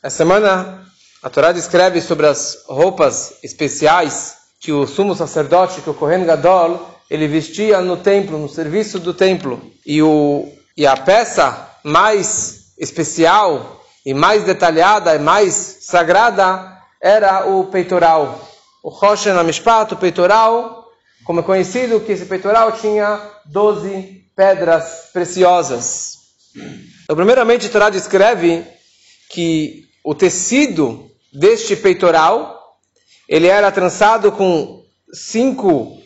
Essa semana a Torá descreve sobre as roupas especiais que o sumo sacerdote, que o Kohen Gadol, ele vestia no templo, no serviço do templo. E, o, e a peça mais especial e mais detalhada e mais sagrada era o peitoral. O Roshen Amishpat, o peitoral, como é conhecido que esse peitoral tinha 12 pedras preciosas. Então, primeiramente, a Torá descreve que o tecido deste peitoral, ele era trançado com cinco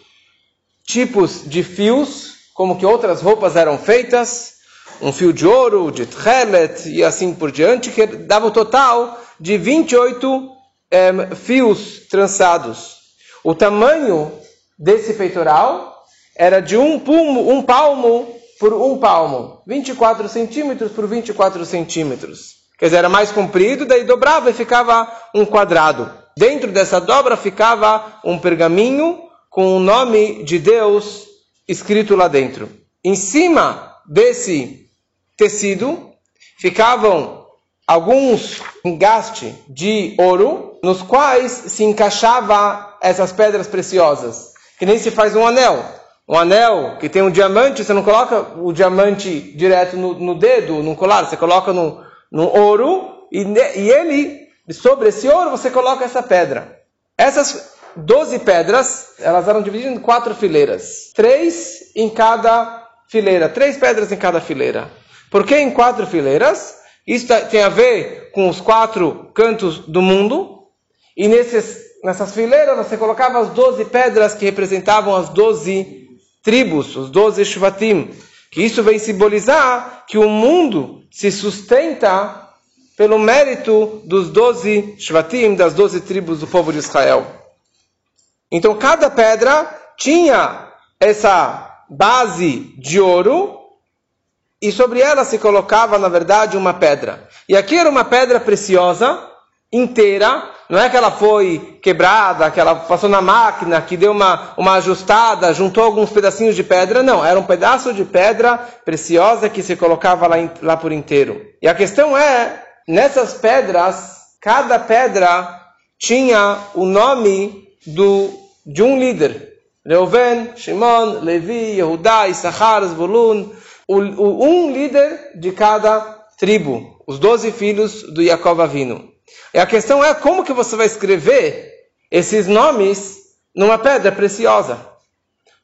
tipos de fios, como que outras roupas eram feitas, um fio de ouro, de tchelet e assim por diante, que dava o total de 28 é, fios trançados. O tamanho desse peitoral era de um palmo, um palmo por um palmo, 24 centímetros por 24 centímetros. Quer dizer, era mais comprido, daí dobrava e ficava um quadrado. Dentro dessa dobra ficava um pergaminho com o nome de Deus escrito lá dentro. Em cima desse tecido ficavam alguns engastes de ouro, nos quais se encaixava essas pedras preciosas, que nem se faz um anel. Um anel que tem um diamante, você não coloca o diamante direto no, no dedo, no colar, você coloca no, no ouro, e, e ele, sobre esse ouro, você coloca essa pedra. Essas 12 pedras, elas eram divididas em quatro fileiras. Três em cada fileira. Três pedras em cada fileira. Por que em quatro fileiras? Isso tá, tem a ver com os quatro cantos do mundo. E nesses, nessas fileiras você colocava as 12 pedras que representavam as 12 tribos, os 12 shvatim. Que isso vem simbolizar que o mundo se sustenta pelo mérito dos doze Shvatim, das doze tribos do povo de Israel. Então cada pedra tinha essa base de ouro e sobre ela se colocava, na verdade, uma pedra. E aqui era uma pedra preciosa, inteira, não é que ela foi quebrada, que ela passou na máquina, que deu uma, uma ajustada, juntou alguns pedacinhos de pedra. Não, era um pedaço de pedra preciosa que se colocava lá, lá por inteiro. E a questão é, nessas pedras, cada pedra tinha o nome do, de um líder. Reuven, Shimon, Levi, Yehudá, Issachar, Zvulun. O, o, um líder de cada tribo. Os doze filhos do Yaakov Avinu. E a questão é como que você vai escrever esses nomes numa pedra preciosa.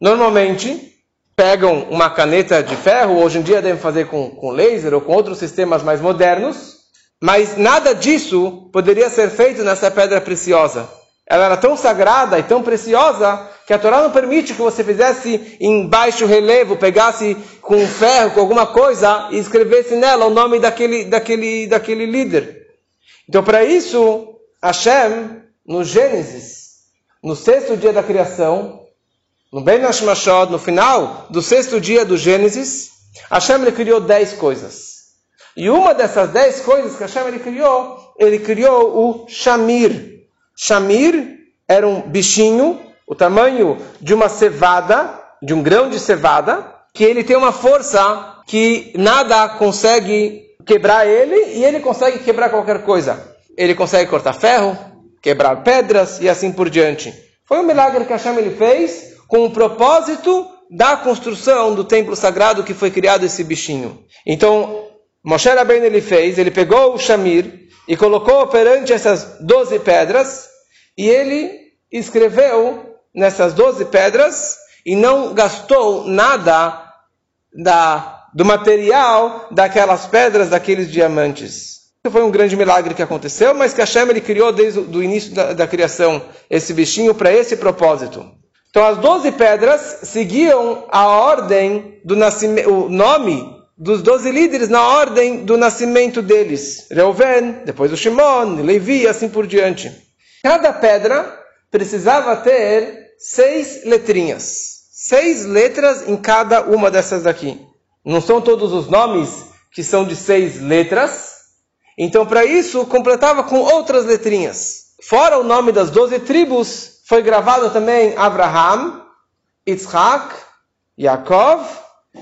Normalmente, pegam uma caneta de ferro, hoje em dia devem fazer com, com laser ou com outros sistemas mais modernos, mas nada disso poderia ser feito nessa pedra preciosa. Ela era tão sagrada e tão preciosa que a Torá não permite que você fizesse em baixo relevo, pegasse com ferro, com alguma coisa e escrevesse nela o nome daquele, daquele, daquele líder. Então, para isso, Hashem, no Gênesis, no sexto dia da criação, no Ben Hashmashod, no final do sexto dia do Gênesis, Hashem ele criou dez coisas. E uma dessas dez coisas que Hashem ele criou, ele criou o Shamir. Shamir era um bichinho, o tamanho de uma cevada, de um grão de cevada, que ele tem uma força que nada consegue quebrar ele e ele consegue quebrar qualquer coisa. Ele consegue cortar ferro, quebrar pedras e assim por diante. Foi um milagre que Hashem ele fez com o propósito da construção do templo sagrado que foi criado esse bichinho. Então, Moshe Rabbeinu ele fez, ele pegou o Shamir e colocou perante essas doze pedras e ele escreveu nessas doze pedras e não gastou nada da do material daquelas pedras, daqueles diamantes. Isso foi um grande milagre que aconteceu, mas que Hashem ele criou desde o início da, da criação esse bichinho para esse propósito. Então as doze pedras seguiam a ordem do nascimento, o nome dos doze líderes na ordem do nascimento deles. Reuven, depois o Shimon, Levi e assim por diante. Cada pedra precisava ter seis letrinhas. Seis letras em cada uma dessas daqui. Não são todos os nomes que são de seis letras. Então, para isso, completava com outras letrinhas. Fora o nome das doze tribos, foi gravado também Abraham, Yitzhak, Yaakov,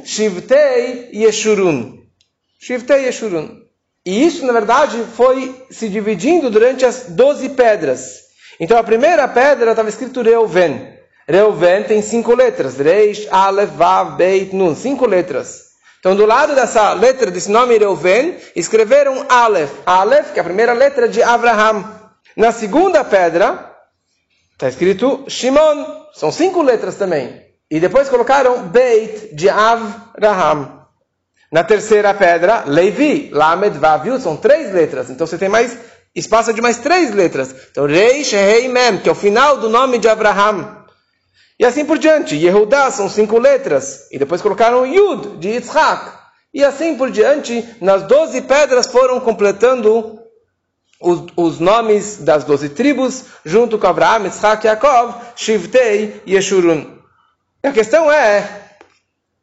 Shivtei e Yeshurun. Shivtei e Yeshurun. E isso, na verdade, foi se dividindo durante as doze pedras. Então a primeira pedra estava escrito Reuven. Reuven tem cinco letras. Reish, Aleph, Vav, Beit, Nun. Cinco letras. Então do lado dessa letra, desse nome Reuven, escreveram Aleph. Aleph, que é a primeira letra de Abraham. Na segunda pedra, está escrito Shimon. São cinco letras também. E depois colocaram Beit de Avraham. Na terceira pedra, Levi, Lamed, Vav, são três letras. Então você tem mais espaço de mais três letras. Então Reish, Rei, Mem, que é o final do nome de Abraham. E assim por diante. Yehudá são cinco letras. E depois colocaram Yud, de Yitzhak. E assim por diante, nas doze pedras foram completando os, os nomes das doze tribos, junto com Abraham, Yitzhak, Yaakov, Shivtei e Yeshurun. A questão é,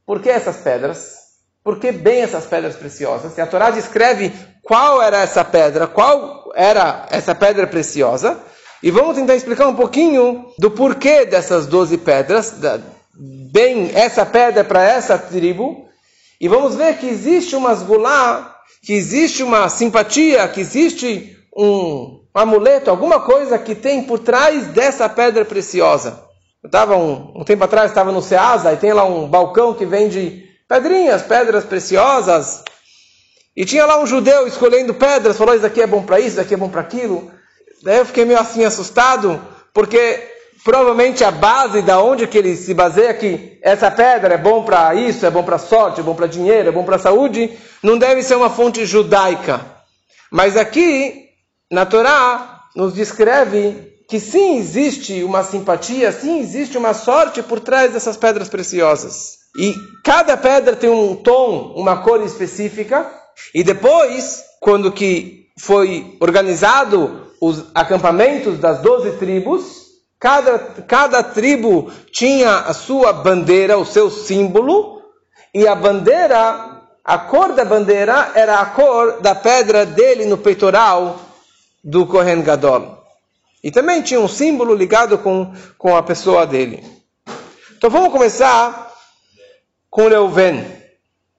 por que essas pedras? Por que bem essas pedras preciosas? E a Torá descreve qual era essa pedra, qual era essa pedra preciosa. E vamos tentar explicar um pouquinho do porquê dessas doze pedras, da, bem essa pedra para essa tribo. E vamos ver que existe uma esgulá, que existe uma simpatia, que existe um, amuleto, alguma coisa que tem por trás dessa pedra preciosa. Eu estava um, um tempo atrás, estava no Ceasa e tem lá um balcão que vende pedrinhas, pedras preciosas. E tinha lá um judeu escolhendo pedras, falou: Isso aqui é bom para isso, isso aqui é bom para aquilo. Daí eu fiquei meio assim assustado, porque provavelmente a base da onde que ele se baseia que essa pedra é bom para isso, é bom para sorte, é bom para dinheiro, é bom para saúde, não deve ser uma fonte judaica. Mas aqui, na Torá, nos descreve que sim existe uma simpatia, sim existe uma sorte por trás dessas pedras preciosas. E cada pedra tem um tom, uma cor específica. E depois, quando que foi organizado os acampamentos das doze tribos, cada, cada tribo tinha a sua bandeira, o seu símbolo, e a bandeira, a cor da bandeira era a cor da pedra dele no peitoral do Kohen Gadol. E também tinha um símbolo ligado com, com a pessoa dele. Então vamos começar com Reuven.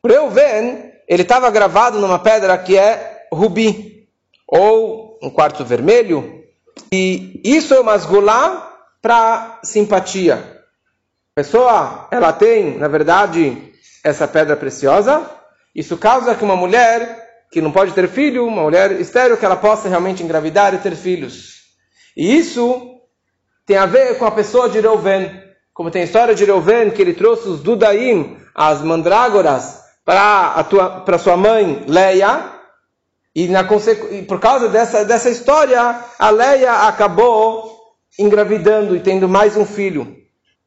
Reuven, ele estava gravado numa pedra que é rubi, ou um quarto vermelho, e isso é uma esgulá para simpatia. A pessoa, ela tem, na verdade, essa pedra preciosa, isso causa que uma mulher que não pode ter filho, uma mulher estéril, que ela possa realmente engravidar e ter filhos. E isso tem a ver com a pessoa de Reuven. Como tem a história de Reuven, que ele trouxe os Dudaim, as mandrágoras, para sua mãe Leia, e, na, e por causa dessa, dessa história, a Leia acabou engravidando e tendo mais um filho,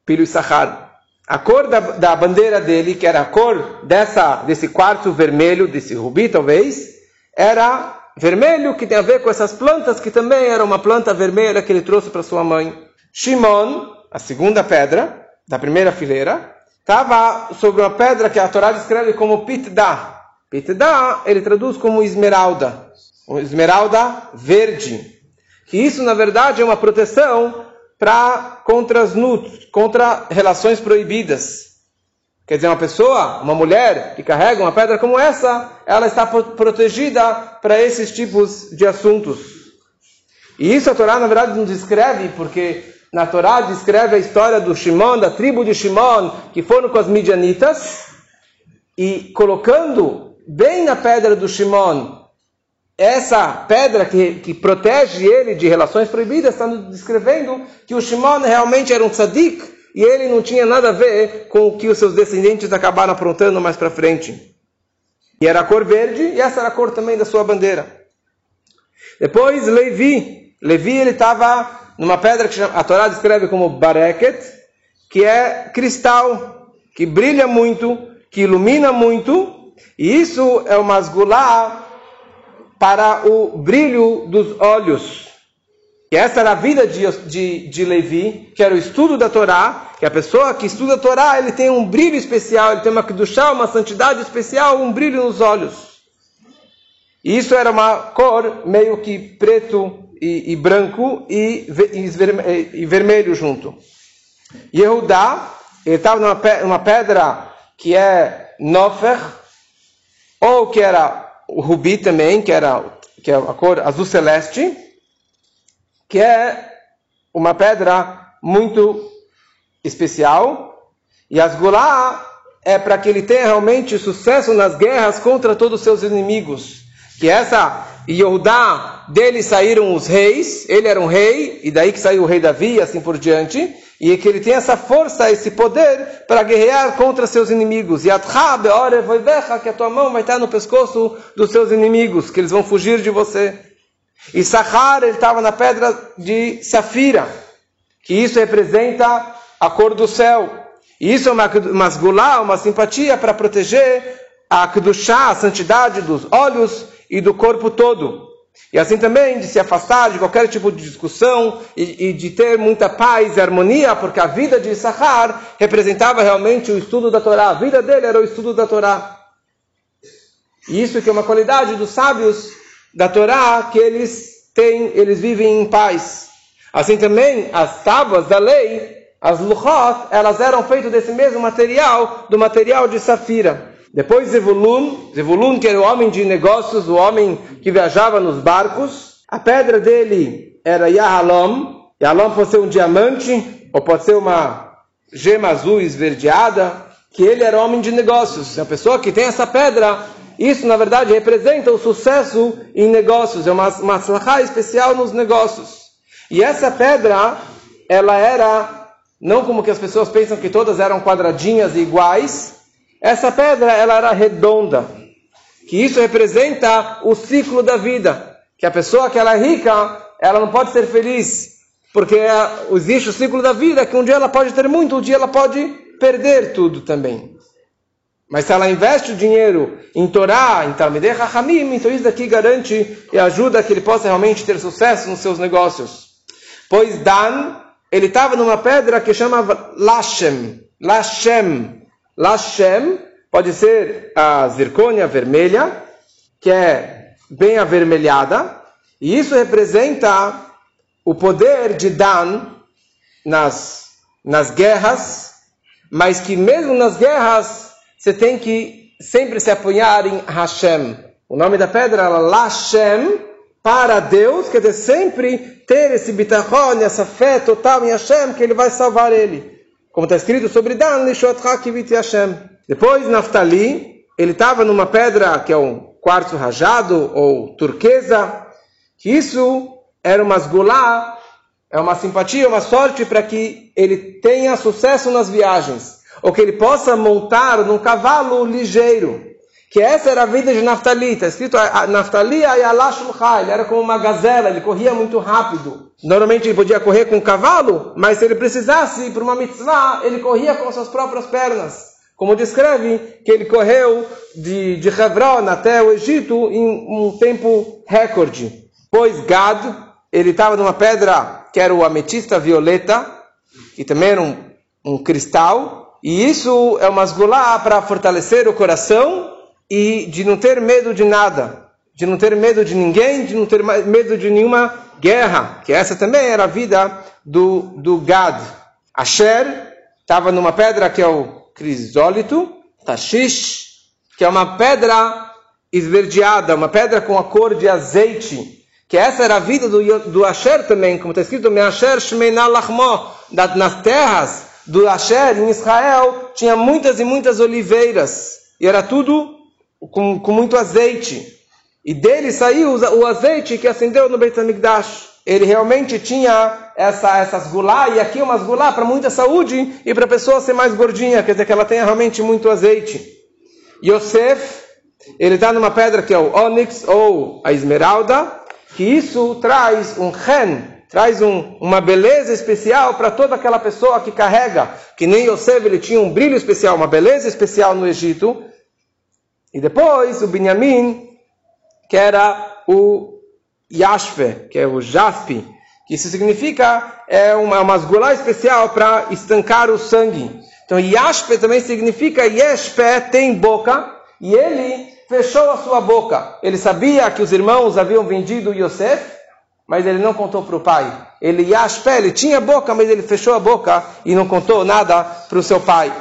filho Issachar. A cor da, da, bandeira dele, que era a cor dessa, desse quarto vermelho, desse rubi talvez, era vermelho, que tem a ver com essas plantas, que também era uma planta vermelha que ele trouxe para sua mãe. Shimon, a segunda pedra, da primeira fileira, estava sobre uma pedra que a Torá descreve como pitda. Pitda, ele traduz como esmeralda. Esmeralda verde. Que isso, na verdade, é uma proteção para contra as contra relações proibidas. Quer dizer, uma pessoa, uma mulher que carrega uma pedra como essa, ela está protegida para esses tipos de assuntos. E isso a Torá, na verdade, não descreve, porque na Torá descreve a história do Shimon, da tribo de Shimon, que foram com as midianitas, e colocando bem na pedra do Shimon essa pedra que, que protege ele de relações proibidas, está descrevendo que o Shimon realmente era um tzadik, e ele não tinha nada a ver com o que os seus descendentes acabaram aprontando mais para frente. E era a cor verde, e essa era a cor também da sua bandeira. Depois, Levi. Levi, ele estava numa pedra que a Torá descreve como bareket, que é cristal, que brilha muito, que ilumina muito, e isso é uma asgulá para o brilho dos olhos. E essa era a vida de, de, de Levi, que era o estudo da Torá, que a pessoa que estuda a Torá, ele tem um brilho especial, ele tem uma kedushá, uma santidade especial, um brilho nos olhos. E isso era uma cor meio que preto e, e branco e, e, vermelho junto. Yehudá, ele estava numa, pedra que é Nofer, ou que era o rubi também, que era que é a cor azul celeste, que é uma pedra muito especial. E as gulá é para que ele tenha realmente sucesso nas guerras contra todos os seus inimigos. Que essa Yehudá, dele saíram os reis, ele era um rei, e daí que saiu o rei Davi e assim por diante, e que ele tem essa força, esse poder para guerrear contra seus inimigos. E que a tua mão vai estar no pescoço dos seus inimigos, que eles vão fugir de você. E Sahar, ele estava na pedra de safira, que isso representa a cor do céu. E isso é uma, uma uma simpatia para proteger a Kedushá, a santidade dos olhos e do corpo todo. E assim também de se afastar de qualquer tipo de discussão e, e, de ter muita paz e harmonia, porque a vida de Issachar representava realmente o estudo da Torá. A vida dele era o estudo da Torá. E isso que é uma qualidade dos sábios da Torá, que eles têm, eles vivem em paz. Assim também, as tábuas da lei, as luchot, elas eram feitas desse mesmo material, do material de safira. Depois Zevulun, Zevulun que era o homem de negócios, o homem que viajava nos barcos. A pedra dele era Yahalom. Yahalom pode ser um diamante ou pode ser uma gema azul esverdeada. Que ele era homem de negócios. A pessoa que tem essa pedra, isso na verdade representa o sucesso em negócios. É uma, uma especial nos negócios. E essa pedra, ela era, não como que as pessoas pensam que todas eram quadradinhas e iguais, essa pedra ela era redonda, que isso representa o ciclo da vida, que a pessoa que ela é rica, ela não pode ser feliz, porque existe o ciclo da vida, que um dia ela pode ter muito, um dia ela pode perder tudo também. Mas se ela investe o dinheiro em Torá, em Talmidei Hachamim, então isso daqui garante e ajuda que ele possa realmente ter sucesso nos seus negócios. Pois Dan, ele estava numa pedra que chama Lashem. Lashem. Lashem pode ser a zircônia vermelha, que é bem avermelhada, e isso representa o poder de Dan nas, nas guerras, mas que mesmo nas guerras você tem que sempre se apoiar em Hashem. O nome da pedra é Lashem, para Deus, quer dizer, sempre ter esse bitachon, essa fé total em Hashem, que ele vai salvar ele como está escrito sobre Dan, Lishotcha Kivit Hashem. Depois, Naftali, ele estava numa pedra que é um quartzo rajado ou turquesa, que isso era uma sgulá, é uma simpatia, uma sorte para que ele tenha sucesso nas viagens, ou que ele possa montar num cavalo ligeiro que essa era a vida de Naftali. Está escrito Naftali Ayalashulcha, ele era como uma gazela, ele corria muito rápido. Normalmente ele podia correr com um cavalo, mas se ele precisasse para uma mitzvah, ele corria com suas próprias pernas. Como descreve que ele correu de, de Hebron até o Egito em um tempo recorde. Pois Gad, ele estava numa pedra que era o ametista violeta, que também era um, um cristal, e isso é uma esgulá para fortalecer o coração e de não ter medo de nada, de não ter medo de ninguém, de não ter medo de nenhuma guerra, que essa também era a vida do, do Gad. Asher estava numa pedra que é o crisólito, Tashish, que é uma pedra esverdeada, uma pedra com a cor de azeite, que essa era a vida do, do Asher também, como está escrito, Asher nas terras do Asher, em Israel, tinha muitas e muitas oliveiras, e era tudo com, com muito azeite. E dele saiu o azeite que acendeu no Beit HaMikdash. Ele realmente tinha essa, essas gulá, e aqui umas gulá para muita saúde e para a pessoa ser mais gordinha, quer dizer que ela tenha realmente muito azeite. Yosef, ele está numa pedra que é o ônix ou a esmeralda, que isso traz um ren, traz um, uma beleza especial para toda aquela pessoa que carrega, que nem Yosef ele tinha um brilho especial, uma beleza especial no Egito, e depois o Binyamin, que era o Yashve, que é o jaspe, que isso significa é uma, esgulá especial para estancar o sangue. Então Yashpe também significa Yeshpe tem boca, e ele fechou a sua boca. Ele sabia que os irmãos haviam vendido Yosef, mas ele não contou para o pai. Ele Yashpe, ele tinha boca, mas ele fechou a boca e não contou nada para o seu pai.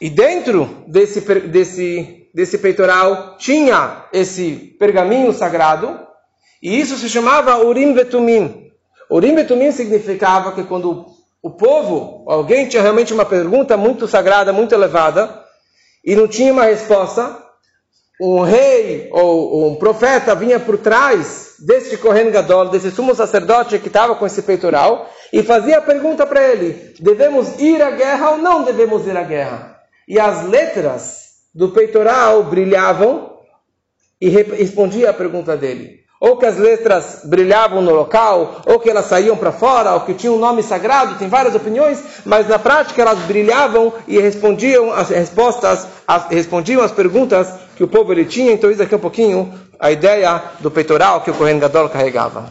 E dentro desse, desse desse peitoral tinha esse pergaminho sagrado, e isso se chamava Urim Vetumim. Urim Vetumim significava que quando o povo, alguém tinha realmente uma pergunta muito sagrada, muito elevada, e não tinha uma resposta, um rei ou um profeta vinha por trás deste Kohen Gadol, desse sumo sacerdote que estava com esse peitoral, e fazia a pergunta para ele: devemos ir à guerra ou não devemos ir à guerra? E as letras do peitoral brilhavam e respondia a pergunta dele. Ou que as letras brilhavam no local, ou que elas saíam para fora, ou que tinham um nome sagrado, tem várias opiniões, mas na prática elas brilhavam e respondiam as respostas, as, respondiam as perguntas que o povo ele tinha. Então isso aqui é um pouquinho a ideia do peitoral que o Kohen Gadol carregava.